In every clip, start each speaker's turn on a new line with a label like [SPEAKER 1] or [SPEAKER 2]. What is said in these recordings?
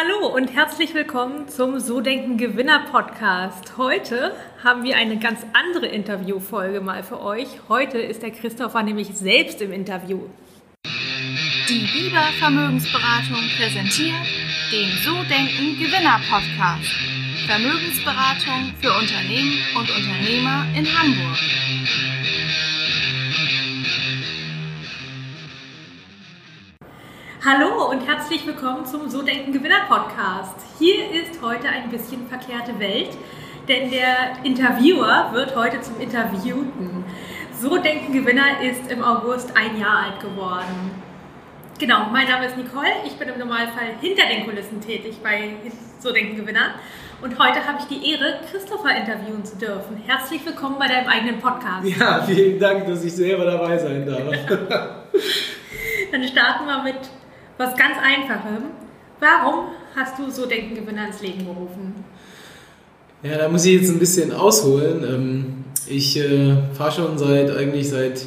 [SPEAKER 1] Hallo und herzlich willkommen zum So Denken Gewinner Podcast. Heute haben wir eine ganz andere Interviewfolge mal für euch. Heute ist der Christopher nämlich selbst im Interview.
[SPEAKER 2] Die Biber Vermögensberatung präsentiert den So Denken Gewinner Podcast. Vermögensberatung für Unternehmen und Unternehmer in Hamburg.
[SPEAKER 1] Hallo und herzlich willkommen zum So Denken Gewinner Podcast. Hier ist heute ein bisschen verkehrte Welt, denn der Interviewer wird heute zum Interviewten. So Denken Gewinner ist im August ein Jahr alt geworden. Genau, mein Name ist Nicole. Ich bin im Normalfall hinter den Kulissen tätig bei So Denken Gewinner. Und heute habe ich die Ehre, Christopher interviewen zu dürfen. Herzlich willkommen bei deinem eigenen Podcast.
[SPEAKER 3] Ja, vielen Dank, dass ich selber dabei sein darf.
[SPEAKER 1] Dann starten wir mit was ganz Einfachem. Warum hast du so Denken Gewinner ins Leben gerufen?
[SPEAKER 3] Ja, da muss ich jetzt ein bisschen ausholen. Ähm, ich äh, fahre schon seit eigentlich seit,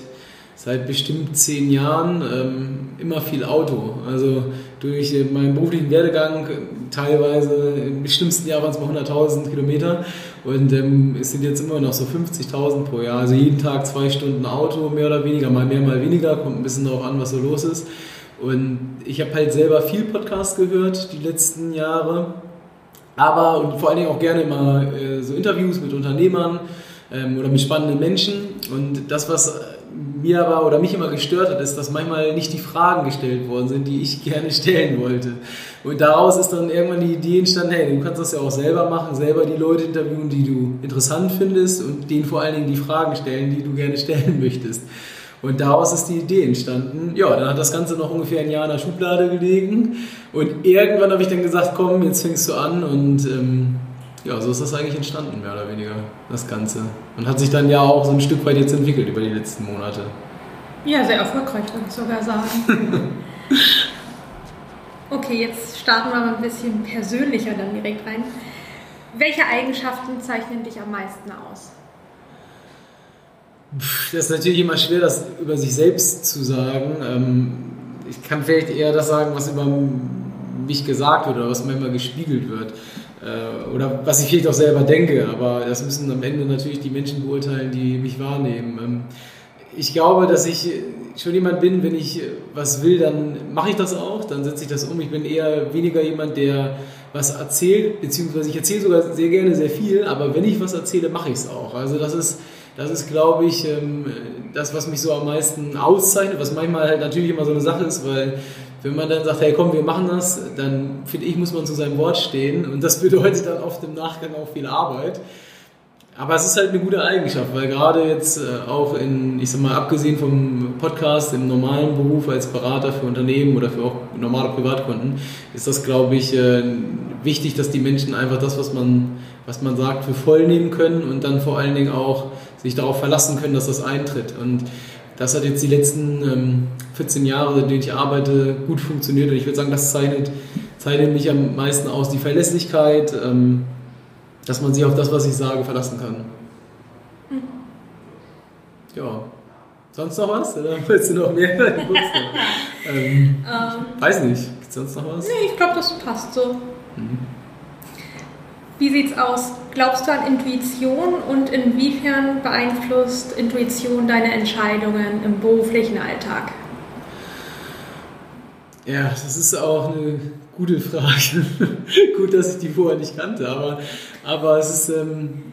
[SPEAKER 3] seit bestimmt zehn Jahren ähm, immer viel Auto. Also durch meinen beruflichen Werdegang teilweise im schlimmsten Jahr waren es mal 100.000 Kilometer und ähm, es sind jetzt immer noch so 50.000 pro Jahr. Also jeden Tag zwei Stunden Auto, mehr oder weniger, mal mehr, mal weniger, kommt ein bisschen darauf an, was so los ist. Und ich habe halt selber viel Podcast gehört die letzten Jahre, aber und vor allen Dingen auch gerne immer äh, so Interviews mit Unternehmern ähm, oder mit spannenden Menschen. Und das, was mir aber oder mich immer gestört hat, ist, dass manchmal nicht die Fragen gestellt worden sind, die ich gerne stellen wollte. Und daraus ist dann irgendwann die Idee entstanden, hey, du kannst das ja auch selber machen, selber die Leute interviewen, die du interessant findest und denen vor allen Dingen die Fragen stellen, die du gerne stellen möchtest. Und daraus ist die Idee entstanden. Ja, dann hat das Ganze noch ungefähr ein Jahr in der Schublade gelegen. Und irgendwann habe ich dann gesagt, komm, jetzt fängst du an. Und ähm, ja, so ist das eigentlich entstanden, mehr oder weniger, das Ganze. Und hat sich dann ja auch so ein Stück weit jetzt entwickelt über die letzten Monate.
[SPEAKER 1] Ja, sehr erfolgreich, würde ich sogar sagen. okay, jetzt starten wir mal ein bisschen persönlicher dann direkt rein. Welche Eigenschaften zeichnen dich am meisten aus?
[SPEAKER 3] Das ist natürlich immer schwer, das über sich selbst zu sagen. Ähm, ich kann vielleicht eher das sagen, was über mich gesagt wird oder was mir immer gespiegelt wird. Äh, oder was ich vielleicht auch selber denke, aber das müssen am Ende natürlich die Menschen beurteilen, die mich wahrnehmen. Ähm, ich glaube, dass ich schon jemand bin, wenn ich was will, dann mache ich das auch, dann setze ich das um. Ich bin eher weniger jemand, der was erzählt, beziehungsweise ich erzähle sogar sehr gerne sehr viel, aber wenn ich was erzähle, mache ich es auch. Also das ist das ist, glaube ich, ähm, das, was mich so am meisten auszeichnet, was manchmal halt natürlich immer so eine Sache ist, weil wenn man dann sagt, hey komm, wir machen das, dann finde ich, muss man zu seinem Wort stehen und das bedeutet dann oft im Nachgang auch viel Arbeit. Aber es ist halt eine gute Eigenschaft, weil gerade jetzt äh, auch in, ich sag mal, abgesehen vom Podcast, im normalen Beruf als Berater für Unternehmen oder für auch normale Privatkunden, ist das, glaube ich, äh, wichtig, dass die Menschen einfach das, was man, was man sagt, für voll nehmen können und dann vor allen Dingen auch sich darauf verlassen können, dass das eintritt. Und das hat jetzt die letzten ähm, 14 Jahre, in denen ich arbeite, gut funktioniert. Und ich würde sagen, das zeichnet, zeichnet mich am meisten aus. Die Verlässlichkeit, ähm, dass man sich auf das, was ich sage, verlassen kann. Mhm. Ja. Sonst noch was? Oder willst du noch mehr? ähm, ähm, weiß nicht. Gibt es sonst noch was?
[SPEAKER 1] Nee, ich glaube, das passt so. Mhm. Wie sieht's aus? Glaubst du an Intuition und inwiefern beeinflusst Intuition deine Entscheidungen im beruflichen Alltag?
[SPEAKER 3] Ja, das ist auch eine gute Frage. Gut, dass ich die vorher nicht kannte, aber, aber es ist, ähm,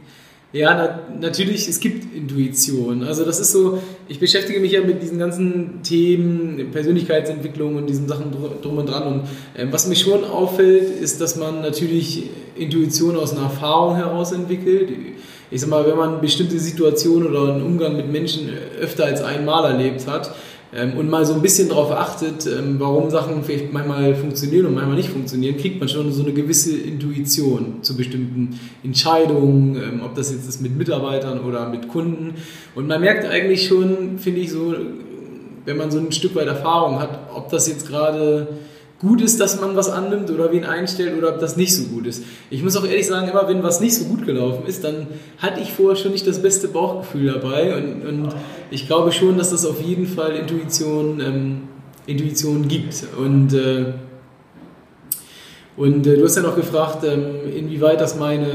[SPEAKER 3] ja, na, natürlich, es gibt Intuition. Also das ist so, ich beschäftige mich ja mit diesen ganzen Themen, Persönlichkeitsentwicklung und diesen Sachen drum und dran. Und ähm, was mir schon auffällt, ist, dass man natürlich Intuition aus einer Erfahrung heraus entwickelt. Ich sag mal, wenn man bestimmte Situationen oder einen Umgang mit Menschen öfter als einmal erlebt hat, ähm, und mal so ein bisschen darauf achtet, ähm, warum Sachen vielleicht manchmal funktionieren und manchmal nicht funktionieren, kriegt man schon so eine gewisse Intuition zu bestimmten Entscheidungen, ähm, ob das jetzt ist mit Mitarbeitern oder mit Kunden. Und man merkt eigentlich schon, finde ich so, wenn man so ein Stück weit Erfahrung hat, ob das jetzt gerade gut ist, dass man was annimmt oder wen einstellt oder ob das nicht so gut ist. Ich muss auch ehrlich sagen, immer wenn was nicht so gut gelaufen ist, dann hatte ich vorher schon nicht das beste Bauchgefühl dabei und, und ich glaube schon, dass das auf jeden Fall Intuition, ähm, Intuition gibt und äh, Und äh, du hast ja noch gefragt, ähm, inwieweit das meine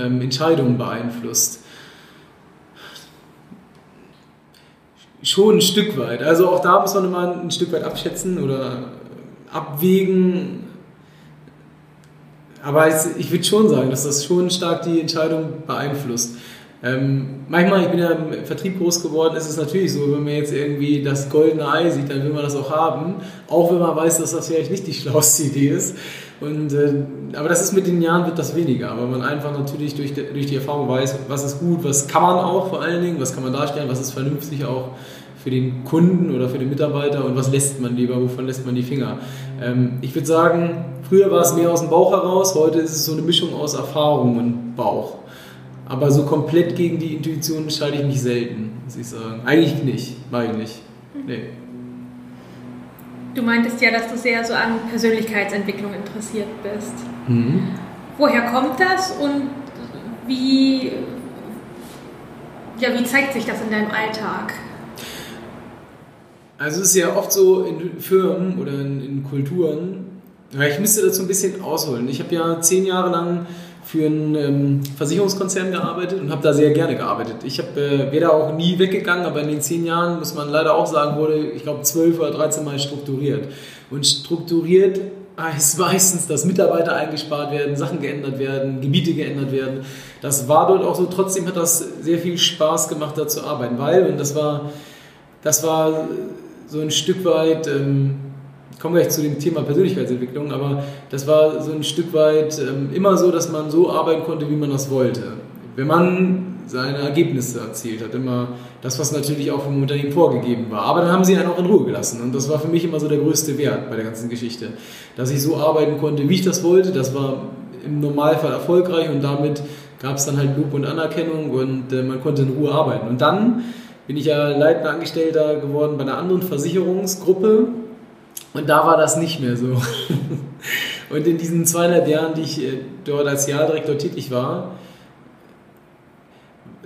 [SPEAKER 3] ähm, Entscheidung beeinflusst. Schon ein Stück weit. Also auch da muss man immer ein Stück weit abschätzen oder abwägen. Aber ich würde schon sagen, dass das schon stark die Entscheidung beeinflusst. Ähm, manchmal, ich bin ja im Vertrieb groß geworden, ist es natürlich so, wenn man jetzt irgendwie das goldene Ei sieht, dann will man das auch haben, auch wenn man weiß, dass das vielleicht nicht die schlauste Idee ist. Und, äh, aber das ist mit den Jahren wird das weniger, weil man einfach natürlich durch die, durch die Erfahrung weiß, was ist gut, was kann man auch vor allen Dingen, was kann man darstellen, was ist vernünftig auch für den Kunden oder für den Mitarbeiter und was lässt man lieber, wovon lässt man die Finger. Ähm, ich würde sagen, früher war es mehr aus dem Bauch heraus, heute ist es so eine Mischung aus Erfahrung und Bauch. Aber so komplett gegen die Intuition entscheide ich mich selten, muss ich sagen. Eigentlich nicht, mache ich nicht. Nee.
[SPEAKER 1] Du meintest ja, dass du sehr so an Persönlichkeitsentwicklung interessiert bist. Mhm. Woher kommt das und wie, ja, wie zeigt sich das in deinem Alltag?
[SPEAKER 3] Also es ist ja oft so in Firmen oder in, in Kulturen, ich müsste dazu ein bisschen ausholen. Ich habe ja zehn Jahre lang für einen ähm, Versicherungskonzern gearbeitet und habe da sehr gerne gearbeitet. Ich habe äh, weder auch nie weggegangen, aber in den zehn Jahren, muss man leider auch sagen, wurde, ich glaube, zwölf oder dreizehn Mal strukturiert. Und strukturiert heißt meistens, dass Mitarbeiter eingespart werden, Sachen geändert werden, Gebiete geändert werden. Das war dort auch so. Trotzdem hat das sehr viel Spaß gemacht, da zu arbeiten, weil, und das war, das war so ein Stück weit... Ähm, komme gleich zu dem Thema Persönlichkeitsentwicklung, aber das war so ein Stück weit ähm, immer so, dass man so arbeiten konnte, wie man das wollte. Wenn man seine Ergebnisse erzielt hat, immer das, was natürlich auch vom Unternehmen vorgegeben war. Aber dann haben sie einen auch in Ruhe gelassen und das war für mich immer so der größte Wert bei der ganzen Geschichte, dass ich so arbeiten konnte, wie ich das wollte. Das war im Normalfall erfolgreich und damit gab es dann halt Lob und Anerkennung und äh, man konnte in Ruhe arbeiten. Und dann bin ich ja leitender Angestellter geworden bei einer anderen Versicherungsgruppe, und da war das nicht mehr so. Und in diesen zweieinhalb Jahren, die ich äh, dort als Jahrdirektor tätig war,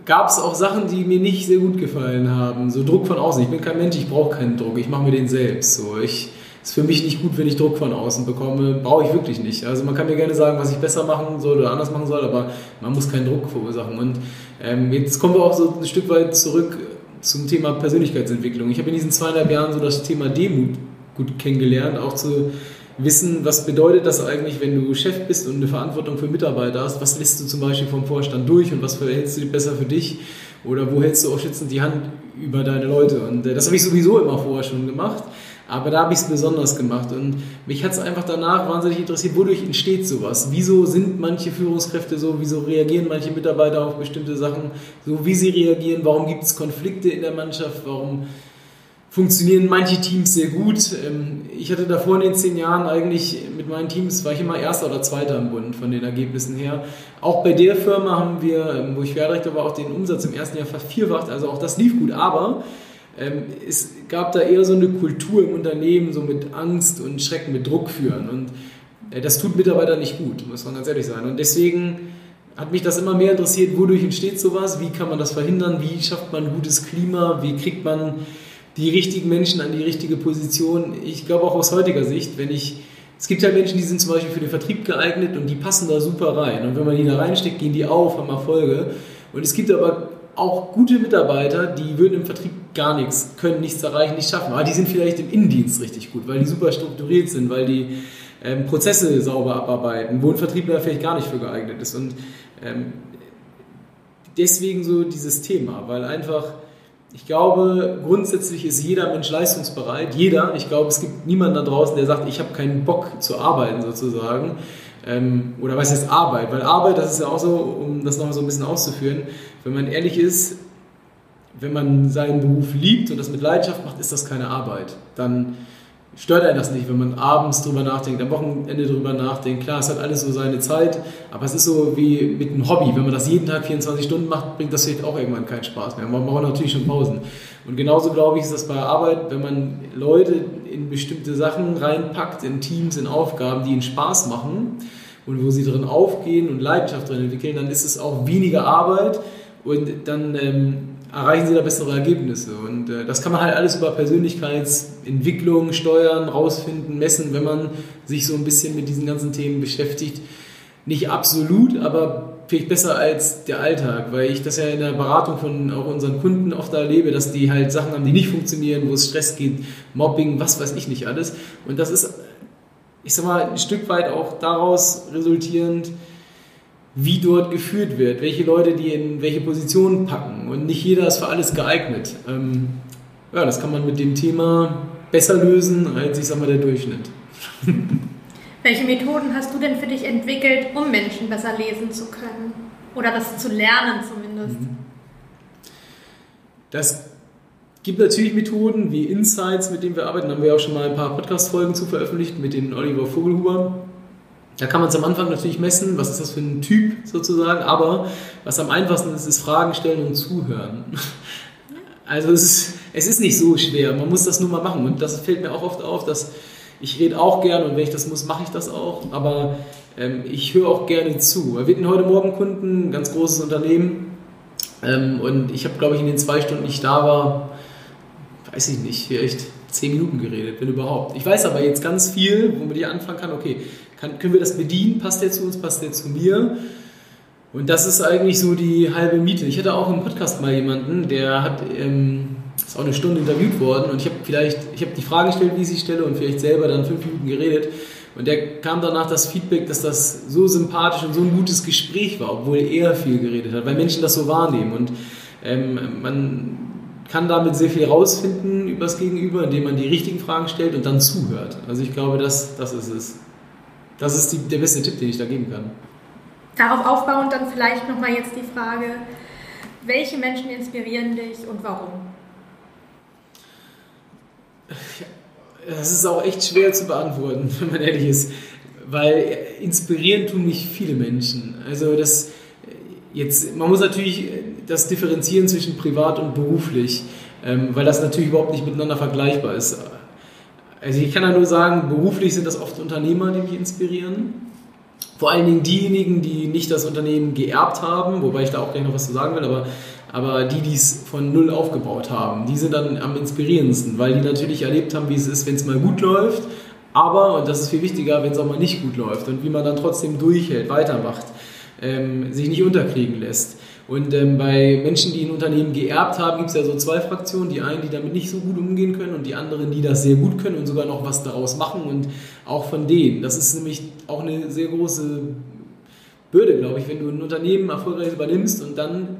[SPEAKER 3] gab es auch Sachen, die mir nicht sehr gut gefallen haben. So Druck von außen. Ich bin kein Mensch, ich brauche keinen Druck. Ich mache mir den selbst. So, ich ist für mich nicht gut, wenn ich Druck von außen bekomme. Brauche ich wirklich nicht. Also man kann mir gerne sagen, was ich besser machen soll oder anders machen soll, aber man muss keinen Druck verursachen. Und ähm, jetzt kommen wir auch so ein Stück weit zurück zum Thema Persönlichkeitsentwicklung. Ich habe in diesen zweieinhalb Jahren so das Thema Demut gut kennengelernt, auch zu wissen, was bedeutet das eigentlich, wenn du Chef bist und eine Verantwortung für Mitarbeiter hast, was lässt du zum Beispiel vom Vorstand durch und was verhältst du besser für dich? Oder wo hältst du auch schützend die Hand über deine Leute? Und äh, das habe ich sowieso immer vorher schon gemacht, aber da habe ich es besonders gemacht und mich hat es einfach danach wahnsinnig interessiert, wodurch entsteht sowas, wieso sind manche Führungskräfte so, wieso reagieren manche Mitarbeiter auf bestimmte Sachen so, wie sie reagieren, warum gibt es Konflikte in der Mannschaft, warum funktionieren manche Teams sehr gut. Ähm, ich hatte davor in den zehn Jahren eigentlich mit meinen Teams, war ich immer Erster oder Zweiter im Bund von den Ergebnissen her. Auch bei der Firma haben wir, ähm, wo ich Wehrdirektor war, auch den Umsatz im ersten Jahr vervierfacht. Also auch das lief gut. Aber es gab da eher so eine Kultur im Unternehmen, so mit Angst und Schrecken, mit Druck führen. Und äh, das tut Mitarbeitern nicht gut, muss man ganz ehrlich sein. Und deswegen hat mich das immer mehr interessiert, wodurch entsteht sowas, wie kann man das verhindern, wie schafft man ein gutes Klima, wie kriegt man die richtigen Menschen an die richtige Position. Ich glaube auch aus heutiger Sicht, wenn ich, es gibt ja Menschen, die sind zum Beispiel für den Vertrieb geeignet und die passen da super rein. Und wenn man die da reinsteckt, gehen die auf, haben Erfolge. Und es gibt aber auch gute Mitarbeiter, die würden im Vertrieb gar nichts, können nichts erreichen, nichts schaffen. Aber die sind vielleicht im Innendienst richtig gut, weil die super strukturiert sind, weil die ähm, Prozesse sauber abarbeiten, wo ein Vertriebler vielleicht gar nicht für geeignet ist. Und ähm, deswegen so dieses Thema, weil einfach ich glaube, grundsätzlich ist jeder Mensch leistungsbereit. Jeder. Ich glaube, es gibt niemanden da draußen, der sagt, ich habe keinen Bock zu arbeiten sozusagen. Ähm, oder was heißt Arbeit? Weil Arbeit, das ist ja auch so, um das nochmal so ein bisschen auszuführen, wenn man ehrlich ist, wenn man seinen Beruf liebt und das mit Leidenschaft macht, ist das keine Arbeit. Dann stört einen das nicht, wenn man abends drüber nachdenkt, am Wochenende drüber nachdenkt. Klar, es hat alles so seine Zeit, aber es ist so wie mit einem Hobby. Wenn man das jeden Tag 24 Stunden macht, bringt das vielleicht auch irgendwann keinen Spaß mehr. Man braucht natürlich schon Pausen. Und genauso glaube ich, ist das bei Arbeit, wenn man Leute in bestimmte Sachen reinpackt, in Teams, in Aufgaben, die ihnen Spaß machen und wo sie drin aufgehen und Leidenschaft drin entwickeln, dann ist es auch weniger Arbeit und dann ähm, erreichen sie da bessere Ergebnisse. Und äh, das kann man halt alles über Persönlichkeitsentwicklung steuern, rausfinden, messen, wenn man sich so ein bisschen mit diesen ganzen Themen beschäftigt. Nicht absolut, aber vielleicht besser als der Alltag, weil ich das ja in der Beratung von auch unseren Kunden oft erlebe, dass die halt Sachen haben, die nicht funktionieren, wo es Stress gibt, Mobbing, was weiß ich nicht alles. Und das ist, ich sag mal, ein Stück weit auch daraus resultierend, wie dort geführt wird, welche Leute die in welche Positionen packen. Und nicht jeder ist für alles geeignet. Ähm, ja, das kann man mit dem Thema besser lösen als, ich sag mal, der Durchschnitt.
[SPEAKER 1] Welche Methoden hast du denn für dich entwickelt, um Menschen besser lesen zu können? Oder das zu lernen zumindest? Mhm.
[SPEAKER 3] Das gibt natürlich Methoden wie Insights, mit denen wir arbeiten. Da haben wir auch schon mal ein paar Podcast-Folgen zu veröffentlicht mit den Oliver Vogelhuber. Da kann man es am Anfang natürlich messen, was ist das für ein Typ sozusagen, aber was am einfachsten ist, ist Fragen stellen und zuhören. Also es ist, es ist nicht so schwer, man muss das nur mal machen und das fällt mir auch oft auf, dass ich rede auch gerne und wenn ich das muss, mache ich das auch, aber ähm, ich höre auch gerne zu. Wir hatten heute Morgen Kunden, ein ganz großes Unternehmen ähm, und ich habe, glaube ich, in den zwei Stunden, die ich da war, weiß ich nicht, vielleicht zehn Minuten geredet, wenn überhaupt. Ich weiß aber jetzt ganz viel, wo man die anfangen kann, okay, kann, können wir das bedienen, passt der zu uns, passt der zu mir? Und das ist eigentlich so die halbe Miete. Ich hatte auch im Podcast mal jemanden, der hat ähm, ist auch eine Stunde interviewt worden und ich habe vielleicht, ich habe die Fragen gestellt, wie ich sie stelle und vielleicht selber dann fünf Minuten geredet. Und der kam danach das Feedback, dass das so sympathisch und so ein gutes Gespräch war, obwohl er viel geredet hat, weil Menschen das so wahrnehmen. Und ähm, man kann damit sehr viel rausfinden über das Gegenüber, indem man die richtigen Fragen stellt und dann zuhört. Also ich glaube, das, das ist es. Das ist die, der beste Tipp, den ich da geben kann.
[SPEAKER 1] Darauf aufbauend dann vielleicht nochmal jetzt die Frage, welche Menschen inspirieren dich und warum?
[SPEAKER 3] Das ist auch echt schwer zu beantworten, wenn man ehrlich ist, weil inspirieren tun mich viele Menschen. Also das jetzt, man muss natürlich das differenzieren zwischen privat und beruflich, ähm, weil das natürlich überhaupt nicht miteinander vergleichbar ist. Also ich kann ja nur sagen, beruflich sind das oft Unternehmer, die mich inspirieren. Vor allen Dingen diejenigen, die nicht das Unternehmen geerbt haben, wobei ich da auch gleich noch was zu sagen will, aber aber die, die es von null aufgebaut haben, die sind dann am inspirierendsten, weil die natürlich erlebt haben, wie es ist, wenn es mal gut läuft, aber, und das ist viel wichtiger, wenn es auch mal nicht gut läuft und wie man dann trotzdem durchhält, weitermacht, ähm, sich nicht unterkriegen lässt. Und ähm, bei Menschen, die ein Unternehmen geerbt haben, gibt es ja so zwei Fraktionen. Die einen, die damit nicht so gut umgehen können und die anderen, die das sehr gut können und sogar noch was daraus machen. Und auch von denen. Das ist nämlich auch eine sehr große Bürde, glaube ich, wenn du ein Unternehmen erfolgreich übernimmst und dann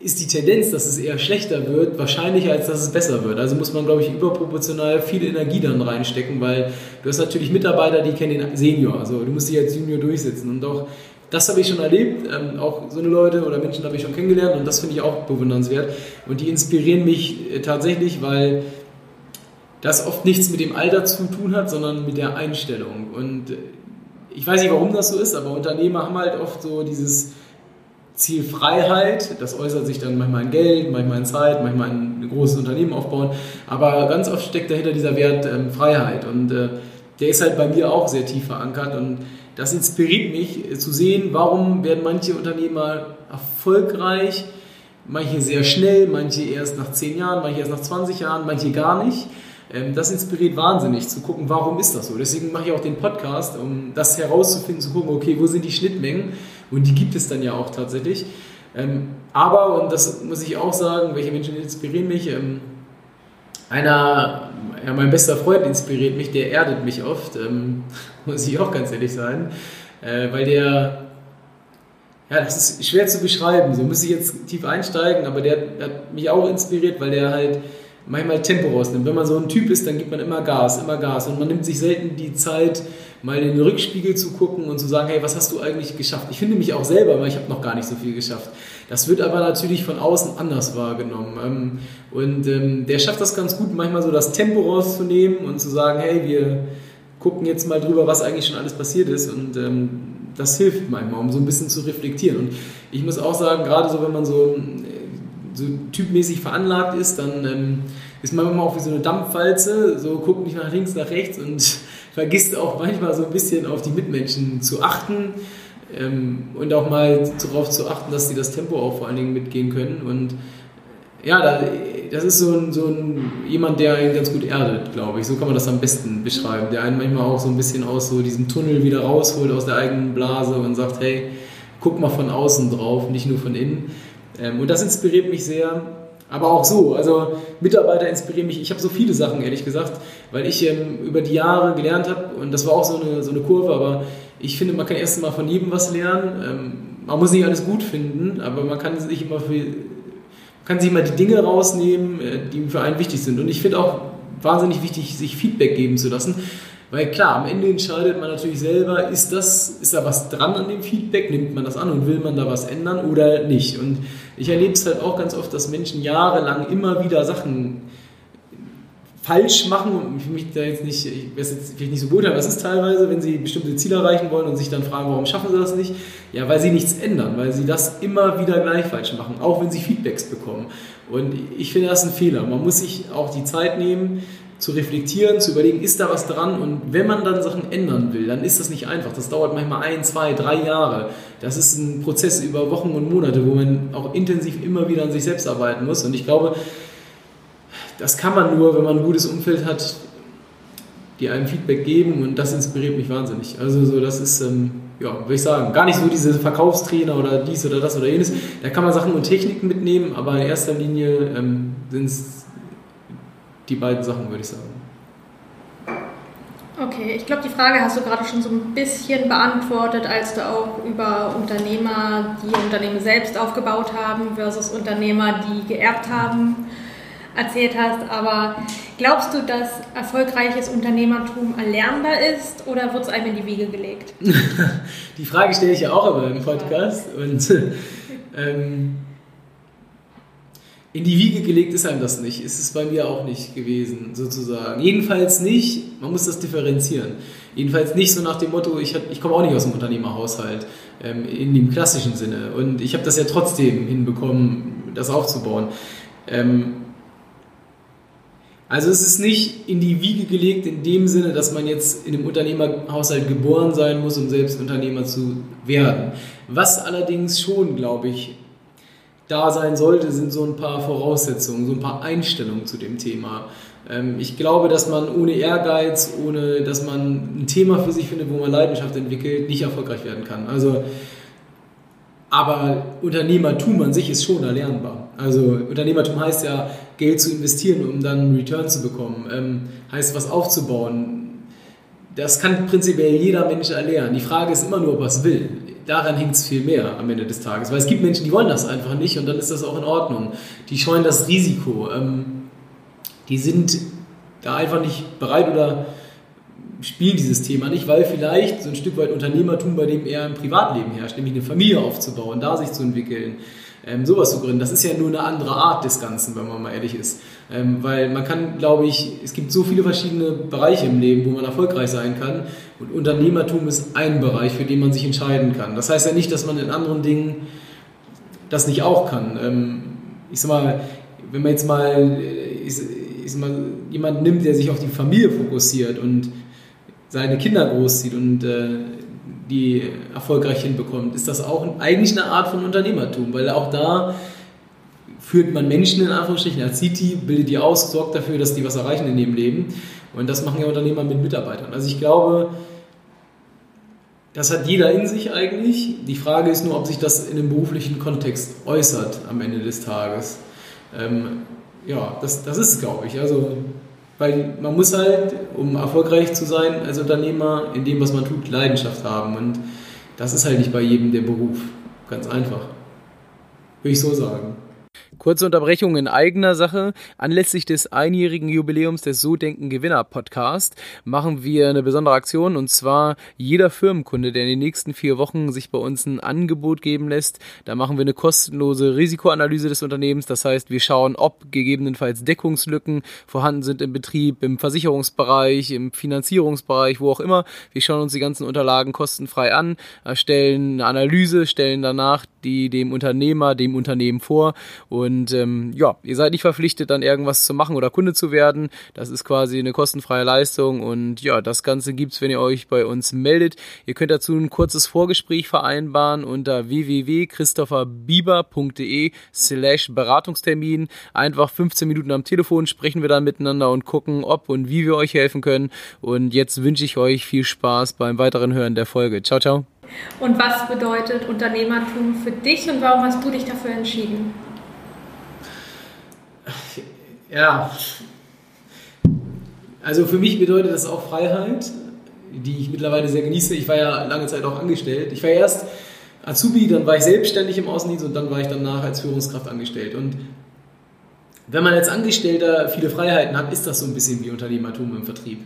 [SPEAKER 3] ist die Tendenz, dass es eher schlechter wird, wahrscheinlicher, als dass es besser wird. Also muss man, glaube ich, überproportional viel Energie dann reinstecken, weil du hast natürlich Mitarbeiter, die kennen den Senior. Also du musst dich als Junior durchsetzen. Und auch das habe ich schon erlebt. Ähm, auch so eine Leute oder Menschen habe ich schon kennengelernt und das finde ich auch bewundernswert. Und die inspirieren mich äh, tatsächlich, weil das oft nichts mit dem Alter zu tun hat, sondern mit der Einstellung. Und äh, ich weiß nicht, warum das so ist, aber Unternehmer haben halt oft so dieses Ziel Freiheit, das äußert sich dann manchmal in Geld, manchmal in Zeit, manchmal in ein großes Unternehmen aufbauen, aber ganz oft steckt dahinter dieser Wert ähm, Freiheit und äh, der ist halt bei mir auch sehr tief verankert und das inspiriert mich äh, zu sehen, warum werden manche Unternehmer erfolgreich, manche sehr schnell, manche erst nach 10 Jahren, manche erst nach 20 Jahren, manche gar nicht. Ähm, das inspiriert wahnsinnig zu gucken, warum ist das so. Deswegen mache ich auch den Podcast, um das herauszufinden, zu gucken, okay, wo sind die Schnittmengen und die gibt es dann ja auch tatsächlich. Ähm, aber, und das muss ich auch sagen, welche Menschen inspirieren mich, ähm, einer, ja, mein bester Freund inspiriert mich, der erdet mich oft, ähm, muss ich auch ganz ehrlich sein, äh, weil der, ja, das ist schwer zu beschreiben, so muss ich jetzt tief einsteigen, aber der hat mich auch inspiriert, weil der halt manchmal Tempo rausnimmt. Wenn man so ein Typ ist, dann gibt man immer Gas, immer Gas und man nimmt sich selten die Zeit, mal in den Rückspiegel zu gucken und zu sagen, hey, was hast du eigentlich geschafft? Ich finde mich auch selber, aber ich habe noch gar nicht so viel geschafft. Das wird aber natürlich von außen anders wahrgenommen. Ähm, und ähm, der schafft das ganz gut, manchmal so das Tempo rauszunehmen und zu sagen, hey, wir gucken jetzt mal drüber, was eigentlich schon alles passiert ist. Und ähm, das hilft manchmal, um so ein bisschen zu reflektieren. Und ich muss auch sagen, gerade so, wenn man so, so typmäßig veranlagt ist, dann ist man immer auch wie so eine Dampfwalze, so guckt nicht nach links, nach rechts und vergisst auch manchmal so ein bisschen auf die Mitmenschen zu achten ähm, und auch mal darauf zu achten, dass sie das Tempo auch vor allen Dingen mitgehen können. Und ja, da, das ist so ein, so ein jemand, der einen ganz gut erdet, glaube ich. So kann man das am besten beschreiben. Der einen manchmal auch so ein bisschen aus so diesem Tunnel wieder rausholt aus der eigenen Blase und sagt, hey, guck mal von außen drauf, nicht nur von innen. Ähm, und das inspiriert mich sehr. Aber auch so, also Mitarbeiter inspirieren mich. Ich habe so viele Sachen, ehrlich gesagt, weil ich ähm, über die Jahre gelernt habe und das war auch so eine, so eine Kurve, aber ich finde, man kann erst mal von jedem was lernen. Ähm, man muss nicht alles gut finden, aber man kann sich immer für, kann sich immer die Dinge rausnehmen, äh, die für einen wichtig sind. Und ich finde auch wahnsinnig wichtig, sich Feedback geben zu lassen. Weil klar, am Ende entscheidet man natürlich selber, ist, das, ist da was dran an dem Feedback, nimmt man das an und will man da was ändern oder nicht. Und ich erlebe es halt auch ganz oft, dass Menschen jahrelang immer wieder Sachen falsch machen und ich mich da jetzt nicht, ich weiß jetzt vielleicht nicht so gut, aber es ist teilweise, wenn sie bestimmte Ziele erreichen wollen und sich dann fragen, warum schaffen sie das nicht? Ja, weil sie nichts ändern, weil sie das immer wieder gleich falsch machen, auch wenn sie Feedbacks bekommen. Und ich finde das ein Fehler. Man muss sich auch die Zeit nehmen, zu reflektieren, zu überlegen, ist da was dran? Und wenn man dann Sachen ändern will, dann ist das nicht einfach. Das dauert manchmal ein, zwei, drei Jahre. Das ist ein Prozess über Wochen und Monate, wo man auch intensiv immer wieder an sich selbst arbeiten muss. Und ich glaube, das kann man nur, wenn man ein gutes Umfeld hat, die einem Feedback geben und das inspiriert mich wahnsinnig. Also so, das ist, ähm, ja, würde ich sagen, gar nicht so diese Verkaufstrainer oder dies oder das oder jenes. Da kann man Sachen und Techniken mitnehmen, aber in erster Linie ähm, sind es die beiden Sachen, würde ich sagen.
[SPEAKER 1] Okay, ich glaube, die Frage hast du gerade schon so ein bisschen beantwortet, als du auch über Unternehmer, die Unternehmen selbst aufgebaut haben, versus Unternehmer, die geerbt haben, erzählt hast. Aber glaubst du, dass erfolgreiches Unternehmertum erlernbar ist oder wird es einem in die Wiege gelegt?
[SPEAKER 3] die Frage stelle ich ja auch immer im Podcast. Und ähm, in die Wiege gelegt ist einem das nicht. Ist es bei mir auch nicht gewesen, sozusagen. Jedenfalls nicht, man muss das differenzieren. Jedenfalls nicht so nach dem Motto, ich, ich komme auch nicht aus dem Unternehmerhaushalt, ähm, in dem klassischen Sinne. Und ich habe das ja trotzdem hinbekommen, das aufzubauen. Ähm, also es ist nicht in die Wiege gelegt in dem Sinne, dass man jetzt in einem Unternehmerhaushalt geboren sein muss, um selbst Unternehmer zu werden. Was allerdings schon, glaube ich, da sein sollte, sind so ein paar Voraussetzungen, so ein paar Einstellungen zu dem Thema. Ähm, ich glaube, dass man ohne Ehrgeiz, ohne dass man ein Thema für sich findet, wo man Leidenschaft entwickelt, nicht erfolgreich werden kann. Also, aber Unternehmertum an sich ist schon erlernbar. Also Unternehmertum heißt ja, Geld zu investieren, um dann einen Return zu bekommen, ähm, heißt was aufzubauen. Das kann prinzipiell jeder Mensch erlernen. Die Frage ist immer nur, ob er es will daran hängt es viel mehr am Ende des Tages. Weil es gibt Menschen, die wollen das einfach nicht und dann ist das auch in Ordnung. Die scheuen das Risiko. Ähm, die sind da einfach nicht bereit oder spielen dieses Thema nicht, weil vielleicht so ein Stück weit Unternehmertum bei dem eher im Privatleben herrscht, nämlich eine Familie aufzubauen, da sich zu entwickeln ähm, sowas zu gründen. Das ist ja nur eine andere Art des Ganzen, wenn man mal ehrlich ist. Ähm, weil man kann, glaube ich, es gibt so viele verschiedene Bereiche im Leben, wo man erfolgreich sein kann. Und Unternehmertum ist ein Bereich, für den man sich entscheiden kann. Das heißt ja nicht, dass man in anderen Dingen das nicht auch kann. Ähm, ich sag mal, wenn man jetzt mal, ich, ich sag mal jemanden nimmt, der sich auf die Familie fokussiert und seine Kinder großzieht und äh, die erfolgreich hinbekommt, ist das auch eigentlich eine Art von Unternehmertum, weil auch da führt man Menschen in Anführungsstrichen, erzieht die, bildet die aus, sorgt dafür, dass die was erreichen in ihrem Leben. Und das machen ja Unternehmer mit Mitarbeitern. Also ich glaube, das hat jeder in sich eigentlich. Die Frage ist nur, ob sich das in einem beruflichen Kontext äußert am Ende des Tages. Ähm, ja, das, das ist es, glaube ich. Also weil man muss halt, um erfolgreich zu sein als Unternehmer, in dem, was man tut, Leidenschaft haben. Und das ist halt nicht bei jedem der Beruf. Ganz einfach. Würde ich so sagen. Kurze Unterbrechung in eigener Sache. Anlässlich des einjährigen Jubiläums des So Denken Gewinner Podcast machen wir eine besondere Aktion und zwar jeder Firmenkunde, der in den nächsten vier Wochen sich bei uns ein Angebot geben lässt, da machen wir eine kostenlose Risikoanalyse des Unternehmens. Das heißt, wir schauen, ob gegebenenfalls Deckungslücken vorhanden sind im Betrieb, im Versicherungsbereich, im Finanzierungsbereich, wo auch immer. Wir schauen uns die ganzen Unterlagen kostenfrei an, erstellen eine Analyse, stellen danach die dem Unternehmer, dem Unternehmen vor. Und ähm, ja, ihr seid nicht verpflichtet, dann irgendwas zu machen oder Kunde zu werden. Das ist quasi eine kostenfreie Leistung. Und ja, das Ganze gibt's, wenn ihr euch bei uns meldet. Ihr könnt dazu ein kurzes Vorgespräch vereinbaren unter www.christopherbieber.de slash Beratungstermin. Einfach 15 Minuten am Telefon sprechen wir dann miteinander und gucken, ob und wie wir euch helfen können. Und jetzt wünsche ich euch viel Spaß beim weiteren Hören der Folge. Ciao, ciao.
[SPEAKER 1] Und was bedeutet Unternehmertum für dich und warum hast du dich dafür entschieden?
[SPEAKER 3] Ja, also für mich bedeutet das auch Freiheit, die ich mittlerweile sehr genieße. Ich war ja lange Zeit auch angestellt. Ich war erst Azubi, dann war ich selbstständig im Außendienst und dann war ich danach als Führungskraft angestellt. Und wenn man als Angestellter viele Freiheiten hat, ist das so ein bisschen wie Unternehmertum im Vertrieb.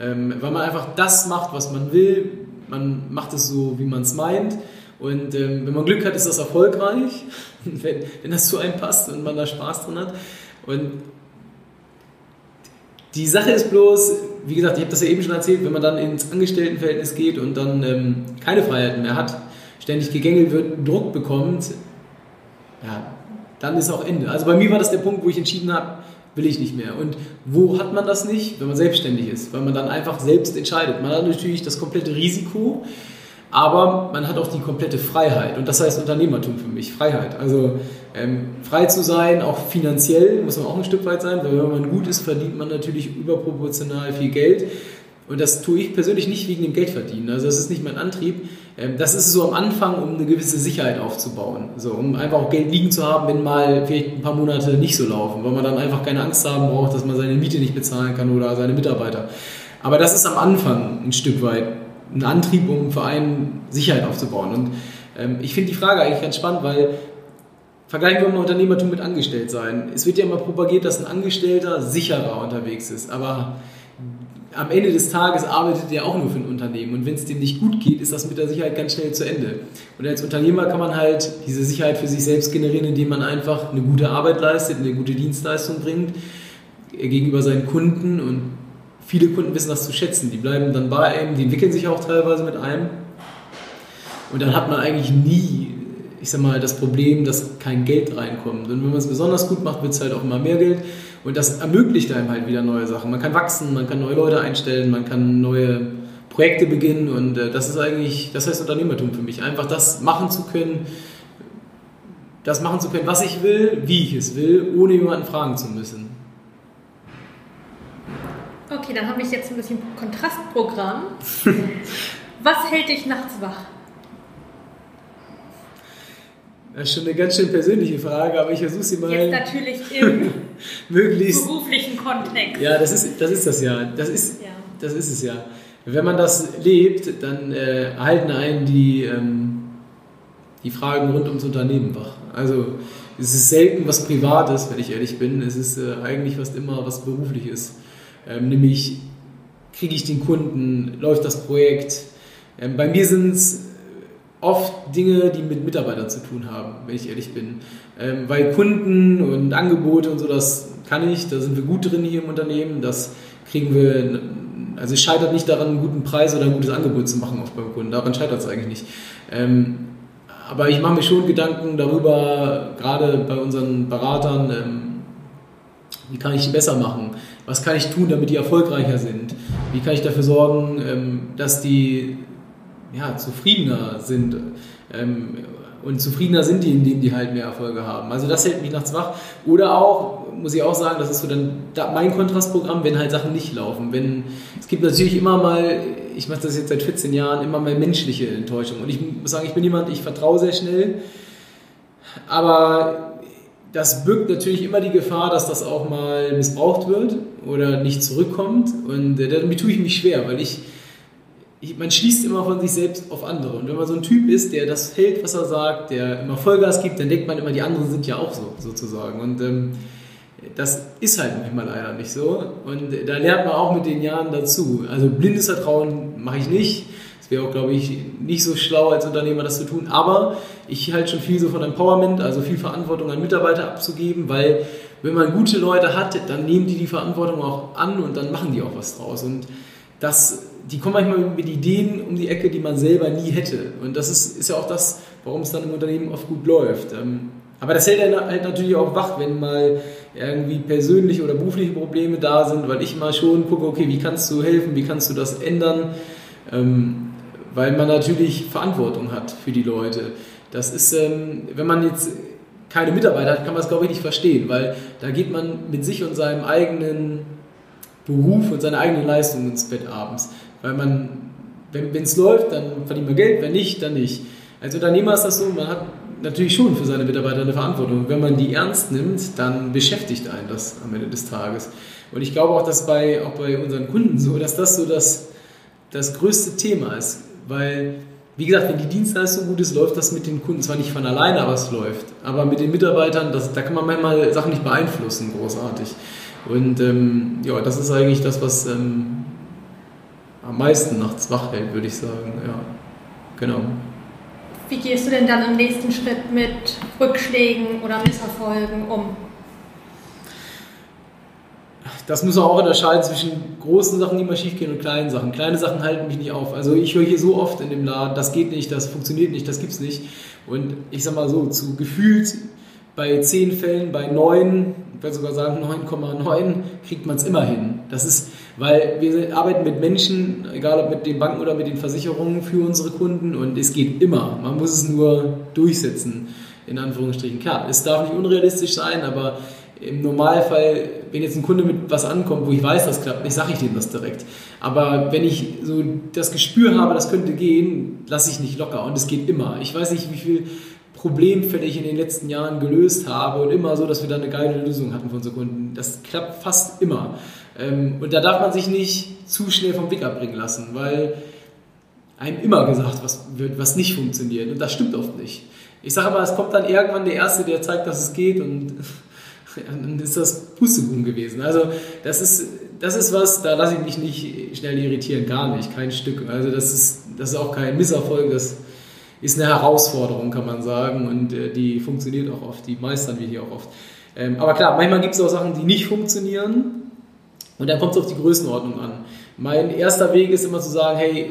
[SPEAKER 3] Ähm, weil man einfach das macht, was man will, man macht es so, wie man es meint. Und ähm, wenn man Glück hat, ist das erfolgreich, wenn, wenn das zu einem passt und man da Spaß drin hat. Und die Sache ist bloß, wie gesagt, ich habe das ja eben schon erzählt, wenn man dann ins Angestelltenverhältnis geht und dann ähm, keine Freiheiten mehr hat, ständig gegängelt wird, Druck bekommt, ja, dann ist auch Ende. Also bei mir war das der Punkt, wo ich entschieden habe, will ich nicht mehr. Und wo hat man das nicht? Wenn man selbstständig ist, weil man dann einfach selbst entscheidet. Man hat natürlich das komplette Risiko, aber man hat auch die komplette Freiheit. Und das heißt Unternehmertum für mich, Freiheit. Also ähm, frei zu sein, auch finanziell muss man auch ein Stück weit sein, weil wenn man gut ist, verdient man natürlich überproportional viel Geld. Und das tue ich persönlich nicht wegen dem Geldverdienen. Also das ist nicht mein Antrieb. Ähm, das ist so am Anfang, um eine gewisse Sicherheit aufzubauen. So, um einfach auch Geld liegen zu haben, wenn mal vielleicht ein paar Monate nicht so laufen, weil man dann einfach keine Angst haben braucht, dass man seine Miete nicht bezahlen kann oder seine Mitarbeiter. Aber das ist am Anfang ein Stück weit ein Antrieb, um für einen Sicherheit aufzubauen. Und ähm, ich finde die Frage eigentlich ganz spannend, weil vergleichen wir mal Unternehmertum mit Angestelltsein. Es wird ja immer propagiert, dass ein Angestellter sicherer unterwegs ist. Aber am Ende des Tages arbeitet er auch nur für ein Unternehmen und wenn es dem nicht gut geht, ist das mit der Sicherheit ganz schnell zu Ende. Und als Unternehmer kann man halt diese Sicherheit für sich selbst generieren, indem man einfach eine gute Arbeit leistet, eine gute Dienstleistung bringt gegenüber seinen Kunden und viele Kunden wissen das zu schätzen. Die bleiben dann bei einem, die entwickeln sich auch teilweise mit einem und dann hat man eigentlich nie, ich sag mal, das Problem, dass kein Geld reinkommt. Und wenn man es besonders gut macht, wird es halt auch immer mehr Geld. Und das ermöglicht einem halt wieder neue Sachen. Man kann wachsen, man kann neue Leute einstellen, man kann neue Projekte beginnen und äh, das ist eigentlich, das heißt Unternehmertum für mich. Einfach das machen zu können, das machen zu können, was ich will, wie ich es will, ohne jemanden fragen zu müssen.
[SPEAKER 1] Okay, dann habe ich jetzt ein bisschen Kontrastprogramm. was hält dich nachts wach?
[SPEAKER 3] Das ist schon eine ganz schön persönliche Frage, aber ich versuche sie mal.
[SPEAKER 1] Jetzt natürlich im
[SPEAKER 3] möglichst,
[SPEAKER 1] beruflichen Kontext.
[SPEAKER 3] Ja, das ist, das ist das ja. Das ist, ja. das ist es ja. Wenn man das lebt, dann äh, erhalten einen die, ähm, die Fragen rund ums Unternehmen wach. Also es ist selten was Privates, wenn ich ehrlich bin. Es ist äh, eigentlich fast immer was Berufliches. Ähm, nämlich, kriege ich den Kunden, läuft das Projekt. Ähm, bei mir sind es oft Dinge, die mit Mitarbeitern zu tun haben, wenn ich ehrlich bin. Ähm, weil Kunden und Angebote und so, das kann ich, da sind wir gut drin hier im Unternehmen, das kriegen wir, also es scheitert nicht daran, einen guten Preis oder ein gutes Angebot zu machen auch beim Kunden, daran scheitert es eigentlich nicht. Ähm, aber ich mache mir schon Gedanken darüber, gerade bei unseren Beratern, ähm, wie kann ich die besser machen? Was kann ich tun, damit die erfolgreicher sind? Wie kann ich dafür sorgen, ähm, dass die ja, zufriedener sind. Ähm, und zufriedener sind die, indem die halt mehr Erfolge haben. Also das hält mich nachts wach. Oder auch, muss ich auch sagen, das ist so dann mein Kontrastprogramm, wenn halt Sachen nicht laufen. Wenn, es gibt natürlich immer mal, ich mache das jetzt seit 14 Jahren, immer mal menschliche Enttäuschung. Und ich muss sagen, ich bin jemand, ich vertraue sehr schnell. Aber das birgt natürlich immer die Gefahr, dass das auch mal missbraucht wird oder nicht zurückkommt. Und äh, damit tue ich mich schwer, weil ich ich, man schließt immer von sich selbst auf andere. Und wenn man so ein Typ ist, der das hält, was er sagt, der immer Vollgas gibt, dann denkt man immer, die anderen sind ja auch so, sozusagen. Und ähm, das ist halt manchmal leider nicht so. Und da lernt man auch mit den Jahren dazu. Also blindes Vertrauen mache ich nicht. Es wäre auch, glaube ich, nicht so schlau als Unternehmer das zu tun. Aber ich halte schon viel so von Empowerment, also viel Verantwortung an Mitarbeiter abzugeben, weil wenn man gute Leute hat, dann nehmen die die Verantwortung auch an und dann machen die auch was draus. Und das die kommen manchmal mit Ideen um die Ecke, die man selber nie hätte. Und das ist, ist ja auch das, warum es dann im Unternehmen oft gut läuft. Ähm, aber das hält einen halt natürlich auch wach, wenn mal irgendwie persönliche oder berufliche Probleme da sind, weil ich mal schon gucke, okay, wie kannst du helfen, wie kannst du das ändern, ähm, weil man natürlich Verantwortung hat für die Leute. Das ist, ähm, wenn man jetzt keine Mitarbeiter hat, kann man das glaube ich nicht verstehen, weil da geht man mit sich und seinem eigenen Beruf und seiner eigenen Leistung ins Bett abends. Weil man, wenn es läuft, dann verdient man Geld, wenn nicht, dann nicht. Als Unternehmer ist das so, man hat natürlich schon für seine Mitarbeiter eine Verantwortung. Wenn man die ernst nimmt, dann beschäftigt einen das am Ende des Tages. Und ich glaube auch, dass bei, auch bei unseren Kunden so, dass das so das, das größte Thema ist. Weil, wie gesagt, wenn die Dienstleistung gut ist, läuft das mit den Kunden zwar nicht von alleine, aber es läuft. Aber mit den Mitarbeitern, das, da kann man manchmal Sachen nicht beeinflussen, großartig. Und ähm, ja, das ist eigentlich das, was ähm, am meisten nachts wach hält, würde ich sagen. Ja, genau.
[SPEAKER 1] Wie gehst du denn dann im nächsten Schritt mit Rückschlägen oder Misserfolgen um?
[SPEAKER 3] Das muss man auch unterscheiden zwischen großen Sachen, die mal schief gehen und kleinen Sachen. Kleine Sachen halten mich nicht auf. Also ich höre hier so oft in dem Laden, das geht nicht, das funktioniert nicht, das gibt's nicht. Und ich sag mal so, zu gefühlt bei zehn Fällen, bei neun, ich würde sogar sagen 9,9, kriegt man es immer hin. Das ist, weil wir arbeiten mit Menschen, egal ob mit den Banken oder mit den Versicherungen für unsere Kunden und es geht immer. Man muss es nur durchsetzen, in Anführungsstrichen. Klar, es darf nicht unrealistisch sein, aber im Normalfall, wenn jetzt ein Kunde mit was ankommt, wo ich weiß, das klappt nicht, sage ich dem das direkt. Aber wenn ich so das Gespür habe, das könnte gehen, lasse ich nicht locker und es geht immer. Ich weiß nicht, wie viel Problemfälle ich in den letzten Jahren gelöst habe und immer so, dass wir da eine geile Lösung hatten für unsere Kunden. Das klappt fast immer. Ähm, und da darf man sich nicht zu schnell vom Weg abbringen lassen, weil einem immer gesagt was wird, was nicht funktioniert. Und das stimmt oft nicht. Ich sage aber, es kommt dann irgendwann der Erste, der zeigt, dass es geht und dann ist das Pustekuchen gewesen. Also das ist, das ist was, da lasse ich mich nicht schnell irritieren, gar nicht, kein Stück. Also das ist, das ist auch kein Misserfolg, das ist eine Herausforderung, kann man sagen, und äh, die funktioniert auch oft, die meistern wir hier auch oft. Ähm, aber klar, manchmal gibt es auch Sachen, die nicht funktionieren und dann kommt es auf die Größenordnung an. Mein erster Weg ist immer zu sagen, hey,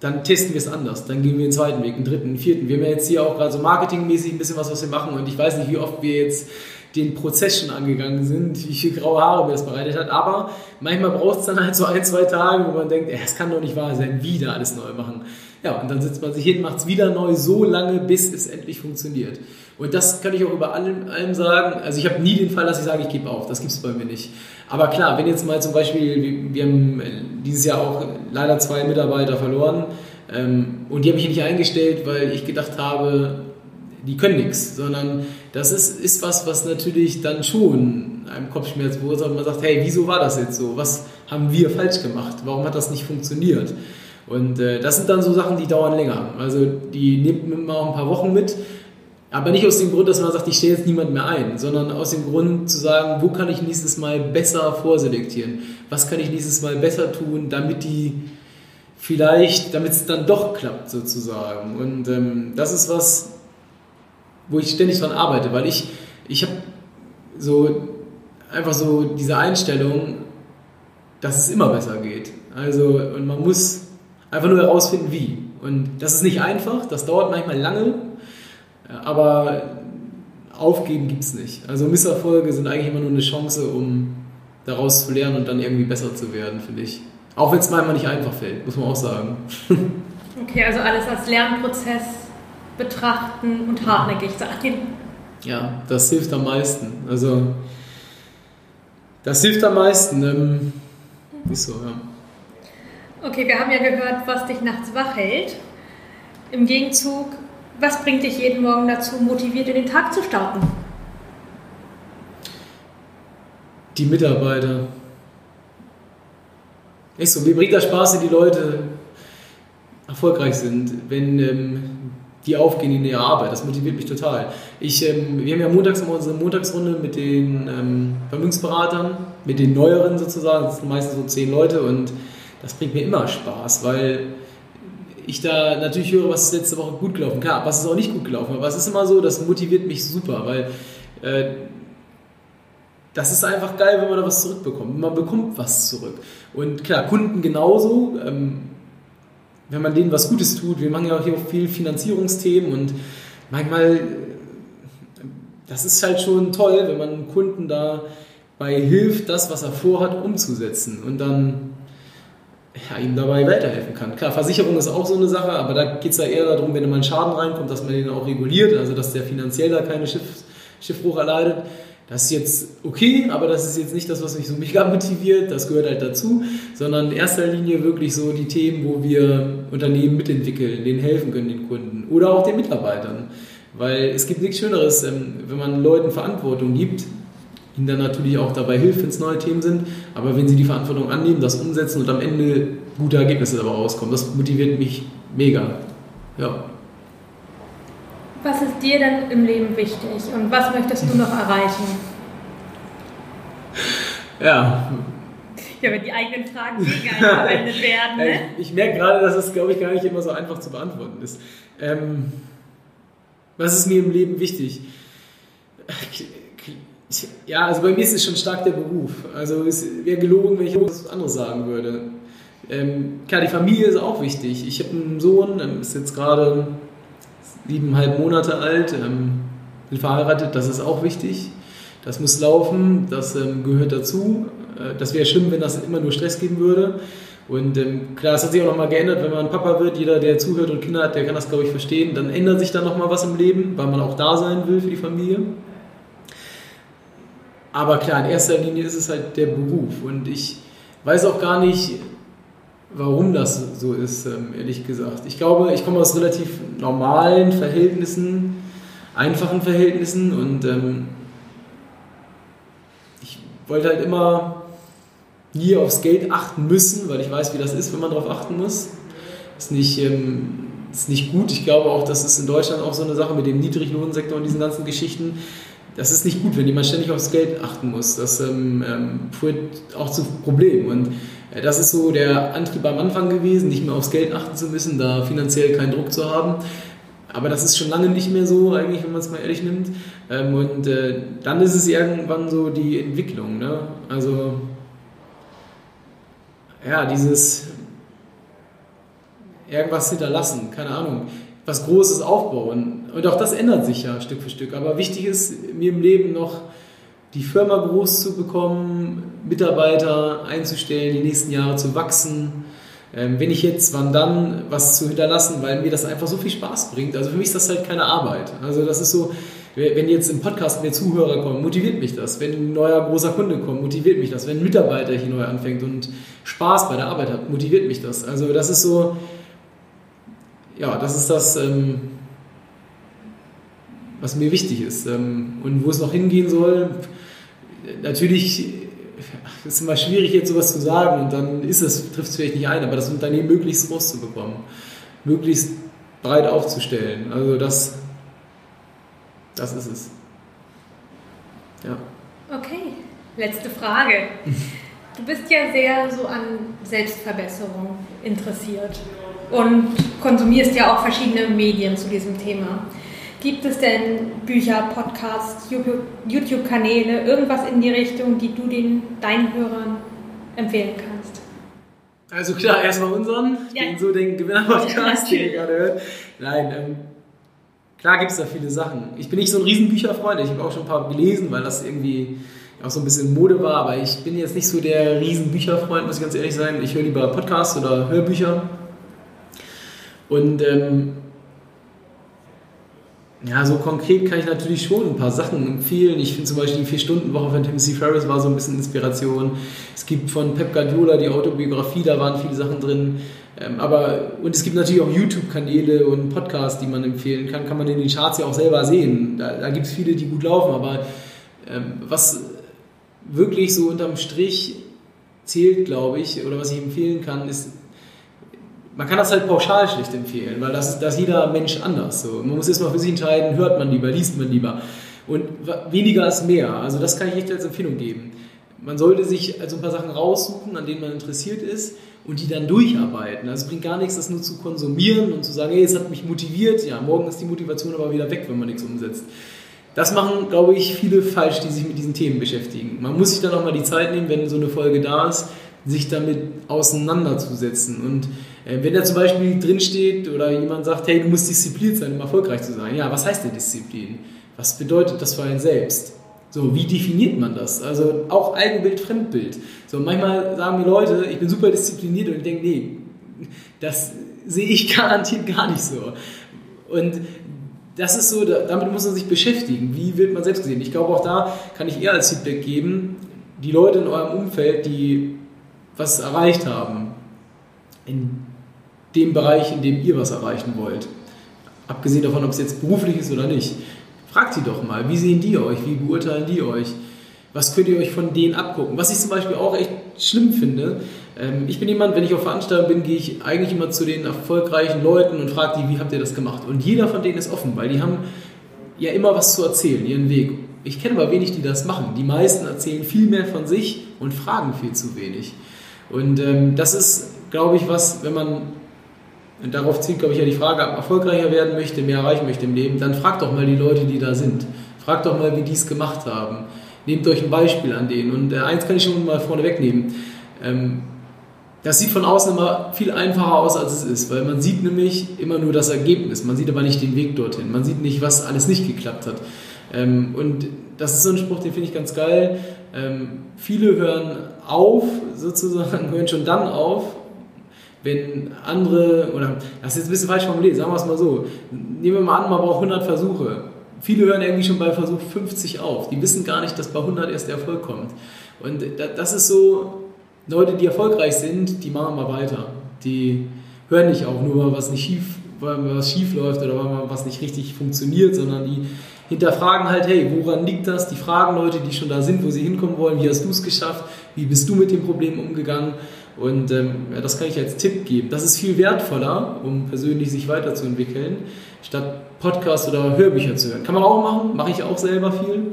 [SPEAKER 3] dann testen wir es anders, dann gehen wir den zweiten Weg, einen dritten, einen vierten. Wir haben ja jetzt hier auch gerade so marketingmäßig ein bisschen was, was wir machen und ich weiß nicht, wie oft wir jetzt den Prozess schon angegangen sind, wie viel graue Haare mir das bereitet hat. Aber manchmal braucht es dann halt so ein, zwei Tage, wo man denkt, es kann doch nicht wahr sein, wieder alles neu machen. Ja, und dann setzt man sich hin, macht es wieder neu, so lange, bis es endlich funktioniert. Und das kann ich auch über allem, allem sagen. Also ich habe nie den Fall, dass ich sage, ich gebe auf. Das gibt es bei mir nicht. Aber klar, wenn jetzt mal zum Beispiel, wir, haben dieses Jahr auch leider zwei Mitarbeiter verloren ähm, und die habe ich nicht eingestellt, weil ich gedacht habe, die können nichts, sondern das ist, ist was, was natürlich dann schon einem Kopfschmerz verursacht. Man sagt, hey, wieso war das jetzt so? Was haben wir falsch gemacht? Warum hat das nicht funktioniert? Und äh, das sind dann so Sachen, die dauern länger. Also die nimmt man auch ein paar Wochen mit. Aber nicht aus dem Grund, dass man sagt, ich stelle jetzt niemand mehr ein, sondern aus dem Grund zu sagen, wo kann ich nächstes Mal besser vorselektieren? Was kann ich nächstes Mal besser tun, damit die vielleicht, damit es dann doch klappt sozusagen. Und ähm, das ist was, wo ich ständig dran arbeite, weil ich, ich habe so einfach so diese Einstellung, dass es immer besser geht. Also, und man muss einfach nur herausfinden, wie. Und das ist nicht einfach, das dauert manchmal lange, aber aufgeben gibt es nicht. Also Misserfolge sind eigentlich immer nur eine Chance, um daraus zu lernen und dann irgendwie besser zu werden, finde ich. Auch wenn es manchmal nicht einfach fällt, muss man auch sagen.
[SPEAKER 1] Okay, also alles als Lernprozess betrachten und hartnäckig sein.
[SPEAKER 3] Ja, das hilft am meisten. Also, das hilft am meisten. Ähm, ist so, ja.
[SPEAKER 1] Okay, wir haben ja gehört, was dich nachts wach hält. Im Gegenzug, was bringt dich jeden Morgen dazu, motiviert in den Tag zu starten?
[SPEAKER 3] Die Mitarbeiter. Echt so, mir bringt das Spaß, wenn die Leute erfolgreich sind, wenn ähm, die aufgehen in ihre Arbeit. Das motiviert mich total. Ich, ähm, wir haben ja montags immer unsere Montagsrunde mit den ähm, Vermögensberatern, mit den neueren sozusagen. Das sind meistens so zehn Leute und das bringt mir immer Spaß, weil ich da natürlich höre, was ist letzte Woche gut gelaufen. Klar, was ist auch nicht gut gelaufen, aber es ist immer so, das motiviert mich super, weil äh, das ist einfach geil, wenn man da was zurückbekommt. Man bekommt was zurück. Und klar, Kunden genauso. Ähm, wenn man denen was Gutes tut, wir machen ja auch hier auch viel Finanzierungsthemen und manchmal, das ist halt schon toll, wenn man Kunden dabei hilft, das, was er vorhat, umzusetzen und dann ja, ihm dabei weiterhelfen kann. Klar, Versicherung ist auch so eine Sache, aber da geht es ja eher darum, wenn mal ein Schaden reinkommt, dass man den auch reguliert, also dass der finanziell da keine Schiff, Schiffbruch erleidet. Das ist jetzt okay, aber das ist jetzt nicht das, was mich so mega motiviert, das gehört halt dazu, sondern in erster Linie wirklich so die Themen, wo wir Unternehmen mitentwickeln, denen helfen können, den Kunden oder auch den Mitarbeitern. Weil es gibt nichts Schöneres, ähm, wenn man Leuten Verantwortung gibt, ihnen dann natürlich auch dabei hilft, wenn es neue Themen sind, aber wenn sie die Verantwortung annehmen, das umsetzen und am Ende gute Ergebnisse dabei rauskommen, das motiviert mich mega. Ja.
[SPEAKER 1] Was ist dir denn im Leben wichtig und was möchtest du noch erreichen?
[SPEAKER 3] Ja.
[SPEAKER 1] Ja, wenn die eigenen Fragen gegen verwendet werden. Ne?
[SPEAKER 3] Ich, ich merke gerade, dass es, glaube ich, gar nicht immer so einfach zu beantworten ist. Ähm, was ist mir im Leben wichtig? Ja, also bei mir ist es schon stark der Beruf. Also es wäre gelogen, wenn ich was anderes sagen würde. Ähm, klar, die Familie ist auch wichtig. Ich habe einen Sohn, ähm, ist jetzt gerade siebeneinhalb Monate alt, ähm, bin verheiratet, das ist auch wichtig. Das muss laufen, das ähm, gehört dazu. Äh, das wäre schlimm, wenn das immer nur Stress geben würde. Und ähm, klar, das hat sich auch nochmal geändert, wenn man Papa wird. Jeder, der zuhört und Kinder hat, der kann das, glaube ich, verstehen. Dann ändert sich dann nochmal was im Leben, weil man auch da sein will für die Familie. Aber klar, in erster Linie ist es halt der Beruf. Und ich weiß auch gar nicht, warum das so ist, ähm, ehrlich gesagt. Ich glaube, ich komme aus relativ normalen Verhältnissen, einfachen Verhältnissen und ähm, ich wollte halt immer nie aufs Geld achten müssen, weil ich weiß, wie das ist, wenn man darauf achten muss. Ist nicht, ähm, ist nicht gut. Ich glaube auch, das ist in Deutschland auch so eine Sache mit dem Niedriglohnsektor und diesen ganzen Geschichten. Das ist nicht gut, wenn jemand ständig aufs Geld achten muss. Das ähm, ähm führt auch zu Problemen. Und das ist so der Antrieb am Anfang gewesen, nicht mehr aufs Geld achten zu müssen, da finanziell keinen Druck zu haben. Aber das ist schon lange nicht mehr so, eigentlich, wenn man es mal ehrlich nimmt. Ähm, und äh, dann ist es irgendwann so die Entwicklung. Ne? Also, ja, dieses irgendwas hinterlassen, keine Ahnung, was Großes aufbauen. Und auch das ändert sich ja Stück für Stück. Aber wichtig ist mir im Leben noch, die Firma groß zu bekommen, Mitarbeiter einzustellen, die nächsten Jahre zu wachsen. Ähm, wenn ich jetzt, wann dann, was zu hinterlassen, weil mir das einfach so viel Spaß bringt. Also für mich ist das halt keine Arbeit. Also das ist so, wenn jetzt im Podcast mehr Zuhörer kommen, motiviert mich das. Wenn ein neuer großer Kunde kommt, motiviert mich das. Wenn ein Mitarbeiter hier neu anfängt und Spaß bei der Arbeit hat, motiviert mich das. Also das ist so, ja, das ist das, ähm, was mir wichtig ist. Ähm, und wo es noch hingehen soll, natürlich es ist immer schwierig, jetzt sowas zu sagen und dann ist es, trifft es vielleicht nicht ein, aber das Unternehmen möglichst groß zu bekommen, möglichst breit aufzustellen. Also das, das ist es.
[SPEAKER 1] Ja. Okay, letzte Frage. Du bist ja sehr so an Selbstverbesserung interessiert und konsumierst ja auch verschiedene Medien zu diesem Thema. Gibt es denn Bücher, Podcasts, YouTube-Kanäle, irgendwas in die Richtung, die du den, deinen Hörern empfehlen kannst?
[SPEAKER 3] Also klar, erstmal unseren, ja. den so den Gewinner-Podcast, den ihr gerade hört. Nein, ähm, klar gibt es da viele Sachen. Ich bin nicht so ein Riesenbücherfreund, ich habe auch schon ein paar gelesen, weil das irgendwie auch so ein bisschen Mode war, aber ich bin jetzt nicht so der Riesenbücherfreund, muss ich ganz ehrlich sein. Ich höre lieber Podcasts oder Hörbücher. Und ähm, ja, so konkret kann ich natürlich schon ein paar Sachen empfehlen. Ich finde zum Beispiel die Vier-Stunden-Woche von Timothy Ferris war so ein bisschen Inspiration. Es gibt von Pep Guardiola die Autobiografie, da waren viele Sachen drin. Ähm, aber, und es gibt natürlich auch YouTube-Kanäle und Podcasts, die man empfehlen kann. Kann man in den Charts ja auch selber sehen. Da, da gibt es viele, die gut laufen. Aber ähm, was wirklich so unterm Strich zählt, glaube ich, oder was ich empfehlen kann, ist man kann das halt pauschal schlicht empfehlen, weil das das ist jeder Mensch anders. So. Man muss erstmal für sich entscheiden, hört man lieber, liest man lieber. Und weniger ist mehr. Also das kann ich echt als Empfehlung geben. Man sollte sich also ein paar Sachen raussuchen, an denen man interessiert ist und die dann durcharbeiten. Also es bringt gar nichts, das nur zu konsumieren und zu sagen, hey, es hat mich motiviert. Ja, morgen ist die Motivation aber wieder weg, wenn man nichts umsetzt. das machen, glaube ich, viele falsch, die sich mit diesen Themen beschäftigen. Man muss sich dann auch mal die Zeit nehmen, wenn so eine Folge da ist, sich damit auseinanderzusetzen. Und wenn da zum Beispiel drinsteht oder jemand sagt, hey, du musst diszipliniert sein, um erfolgreich zu sein. Ja, was heißt denn Disziplin? Was bedeutet das für einen selbst? So, wie definiert man das? Also auch Eigenbild, Fremdbild. So, manchmal sagen mir Leute, ich bin super diszipliniert und ich denke, nee, das sehe ich garantiert gar nicht so. Und das ist so, damit muss man sich beschäftigen. Wie wird man selbst gesehen? Ich glaube, auch da kann ich eher als Feedback geben, die Leute in eurem Umfeld, die was erreicht haben, in dem Bereich, in dem ihr was erreichen wollt, abgesehen davon, ob es jetzt beruflich ist oder nicht, fragt sie doch mal, wie sehen die euch, wie beurteilen die euch, was könnt ihr euch von denen abgucken. Was ich zum Beispiel auch echt schlimm finde, ähm, ich bin jemand, wenn ich auf Veranstaltungen bin, gehe ich eigentlich immer zu den erfolgreichen Leuten und frage die, wie habt ihr das gemacht? Und jeder von denen ist offen, weil die haben ja immer was zu erzählen, ihren Weg. Ich kenne aber wenig, die das machen. Die meisten erzählen viel mehr von sich und fragen viel zu wenig. Und ähm, das ist, glaube ich, was, wenn man und darauf zieht, glaube ich, ja die Frage, erfolgreicher werden möchte, mehr erreichen möchte im Leben, dann fragt doch mal die Leute, die da sind. Fragt doch mal, wie die es gemacht haben. Nehmt euch ein Beispiel an denen. Und äh, eins kann ich schon mal vorne wegnehmen. Ähm, das sieht von außen immer viel einfacher aus, als es ist, weil man sieht nämlich immer nur das Ergebnis, man sieht aber nicht den Weg dorthin, man sieht nicht, was alles nicht geklappt hat. Ähm, und das ist so ein Spruch, den finde ich ganz geil. Ähm, viele hören auf, sozusagen, hören schon dann auf, wenn andere, oder das ist jetzt ein bisschen falsch formuliert, sagen wir es mal so, nehmen wir mal an, man braucht 100 Versuche. Viele hören irgendwie schon bei Versuch 50 auf. Die wissen gar nicht, dass bei 100 erst der Erfolg kommt. Und das ist so, Leute, die erfolgreich sind, die machen mal weiter. Die hören nicht auf, nur weil was nicht schief, weil was schief läuft oder weil was nicht richtig funktioniert, sondern die hinterfragen halt, hey, woran liegt das? Die fragen Leute, die schon da sind, wo sie hinkommen wollen, wie hast du es geschafft? Wie bist du mit dem Problem umgegangen? Und ähm, ja, das kann ich als Tipp geben. Das ist viel wertvoller, um persönlich sich weiterzuentwickeln, statt Podcasts oder Hörbücher zu hören. Kann man auch machen, mache ich auch selber viel.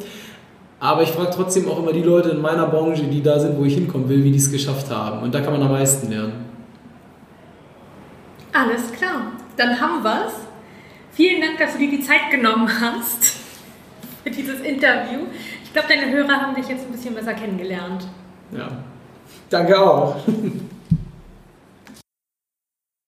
[SPEAKER 3] Aber ich frage trotzdem auch immer die Leute in meiner Branche, die da sind, wo ich hinkommen will, wie die es geschafft haben. Und da kann man am meisten lernen.
[SPEAKER 1] Alles klar, dann haben wir es. Vielen Dank, dass du dir die Zeit genommen hast für dieses Interview. Ich glaube, deine Hörer haben dich jetzt ein bisschen besser kennengelernt.
[SPEAKER 3] Ja, danke auch.